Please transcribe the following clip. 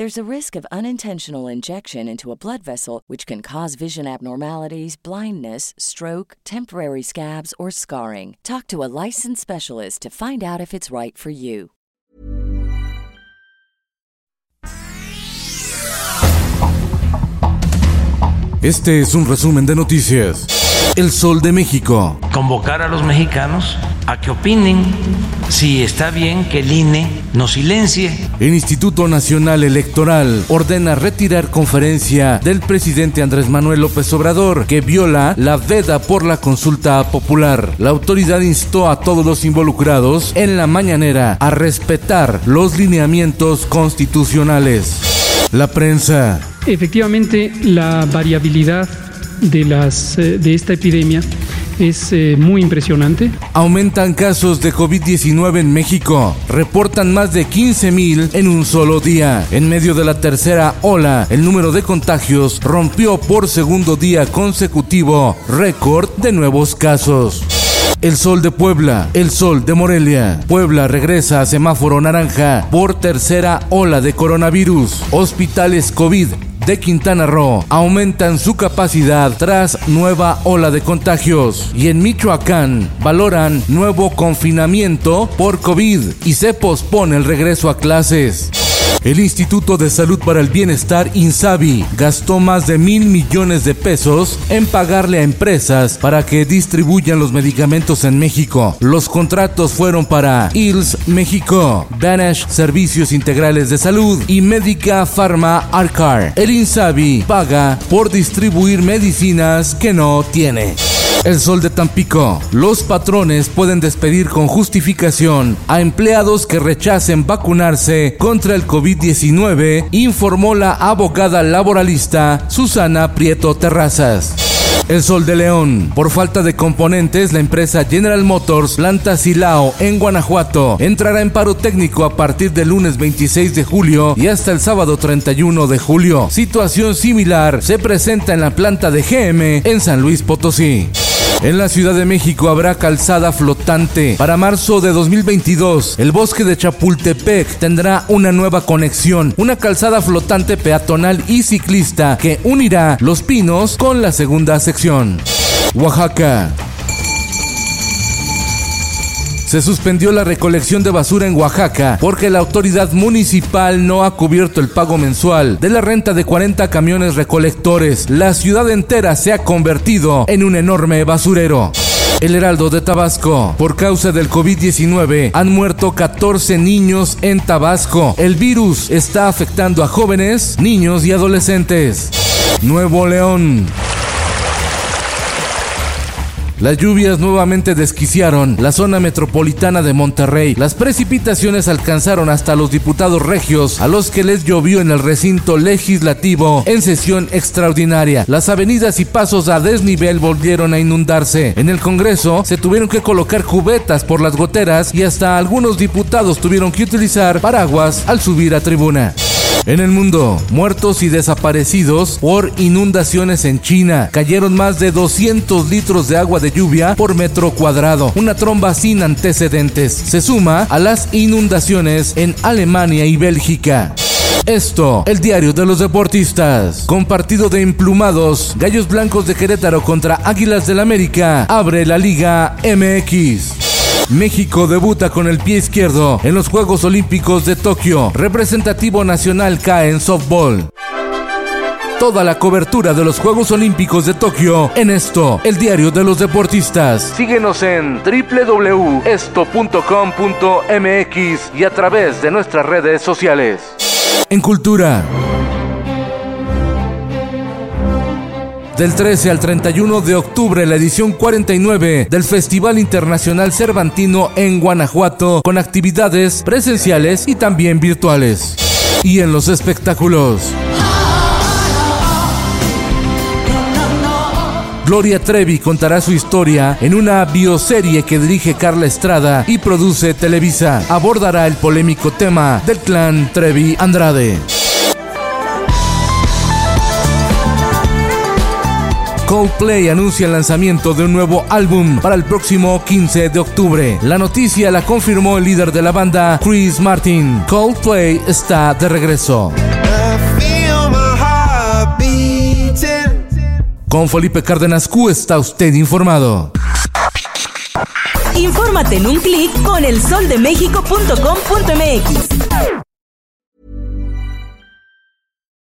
There's a risk of unintentional injection into a blood vessel, which can cause vision abnormalities, blindness, stroke, temporary scabs, or scarring. Talk to a licensed specialist to find out if it's right for you. Este es un resumen de noticias. El Sol de México. Convocar a los mexicanos a que opinen si está bien que el INE nos silencie. El Instituto Nacional Electoral ordena retirar conferencia del presidente Andrés Manuel López Obrador que viola la veda por la consulta popular. La autoridad instó a todos los involucrados en la mañanera a respetar los lineamientos constitucionales. La prensa. Efectivamente, la variabilidad de, las, eh, de esta epidemia es eh, muy impresionante. Aumentan casos de COVID-19 en México. Reportan más de 15 mil en un solo día. En medio de la tercera ola, el número de contagios rompió por segundo día consecutivo récord de nuevos casos. El sol de Puebla, el sol de Morelia. Puebla regresa a semáforo naranja por tercera ola de coronavirus. Hospitales COVID de Quintana Roo aumentan su capacidad tras nueva ola de contagios. Y en Michoacán valoran nuevo confinamiento por COVID y se pospone el regreso a clases. El Instituto de Salud para el Bienestar INSABI gastó más de mil millones de pesos en pagarle a empresas para que distribuyan los medicamentos en México. Los contratos fueron para ILS México, Danish Servicios Integrales de Salud y Médica Pharma Arcar. El INSABI paga por distribuir medicinas que no tiene. El Sol de Tampico. Los patrones pueden despedir con justificación a empleados que rechacen vacunarse contra el COVID-19, informó la abogada laboralista Susana Prieto Terrazas. El Sol de León. Por falta de componentes, la empresa General Motors Planta Silao en Guanajuato entrará en paro técnico a partir del lunes 26 de julio y hasta el sábado 31 de julio. Situación similar se presenta en la planta de GM en San Luis Potosí. En la Ciudad de México habrá calzada flotante. Para marzo de 2022, el bosque de Chapultepec tendrá una nueva conexión, una calzada flotante peatonal y ciclista que unirá Los Pinos con la segunda sección. Oaxaca. Se suspendió la recolección de basura en Oaxaca porque la autoridad municipal no ha cubierto el pago mensual de la renta de 40 camiones recolectores. La ciudad entera se ha convertido en un enorme basurero. El Heraldo de Tabasco. Por causa del COVID-19 han muerto 14 niños en Tabasco. El virus está afectando a jóvenes, niños y adolescentes. Nuevo León. Las lluvias nuevamente desquiciaron la zona metropolitana de Monterrey. Las precipitaciones alcanzaron hasta los diputados regios, a los que les llovió en el recinto legislativo en sesión extraordinaria. Las avenidas y pasos a desnivel volvieron a inundarse. En el Congreso se tuvieron que colocar cubetas por las goteras y hasta algunos diputados tuvieron que utilizar paraguas al subir a tribuna. En el mundo, muertos y desaparecidos por inundaciones en China. Cayeron más de 200 litros de agua de lluvia por metro cuadrado, una tromba sin antecedentes. Se suma a las inundaciones en Alemania y Bélgica. Esto, el diario de los deportistas. Con partido de emplumados, Gallos Blancos de Querétaro contra Águilas del América, abre la Liga MX. México debuta con el pie izquierdo en los Juegos Olímpicos de Tokio. Representativo nacional cae en softball. Toda la cobertura de los Juegos Olímpicos de Tokio en esto, el diario de los deportistas. Síguenos en www.esto.com.mx y a través de nuestras redes sociales. En cultura. Del 13 al 31 de octubre, la edición 49 del Festival Internacional Cervantino en Guanajuato, con actividades presenciales y también virtuales. Y en los espectáculos. Gloria Trevi contará su historia en una bioserie que dirige Carla Estrada y produce Televisa. Abordará el polémico tema del clan Trevi Andrade. Coldplay anuncia el lanzamiento de un nuevo álbum para el próximo 15 de octubre. La noticia la confirmó el líder de la banda, Chris Martin. Coldplay está de regreso. Con Felipe Cárdenas Q está usted informado. Infórmate en un clic con elsoldemexico.com.mx.